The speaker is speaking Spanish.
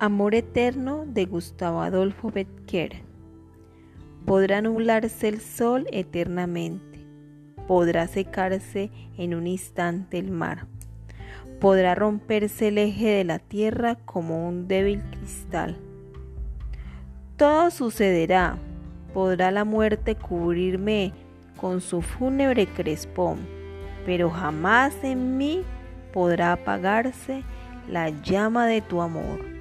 Amor eterno de Gustavo Adolfo Becker. Podrá nublarse el sol eternamente, podrá secarse en un instante el mar, podrá romperse el eje de la tierra como un débil cristal. Todo sucederá, podrá la muerte cubrirme con su fúnebre crespón, pero jamás en mí podrá apagarse la llama de tu amor.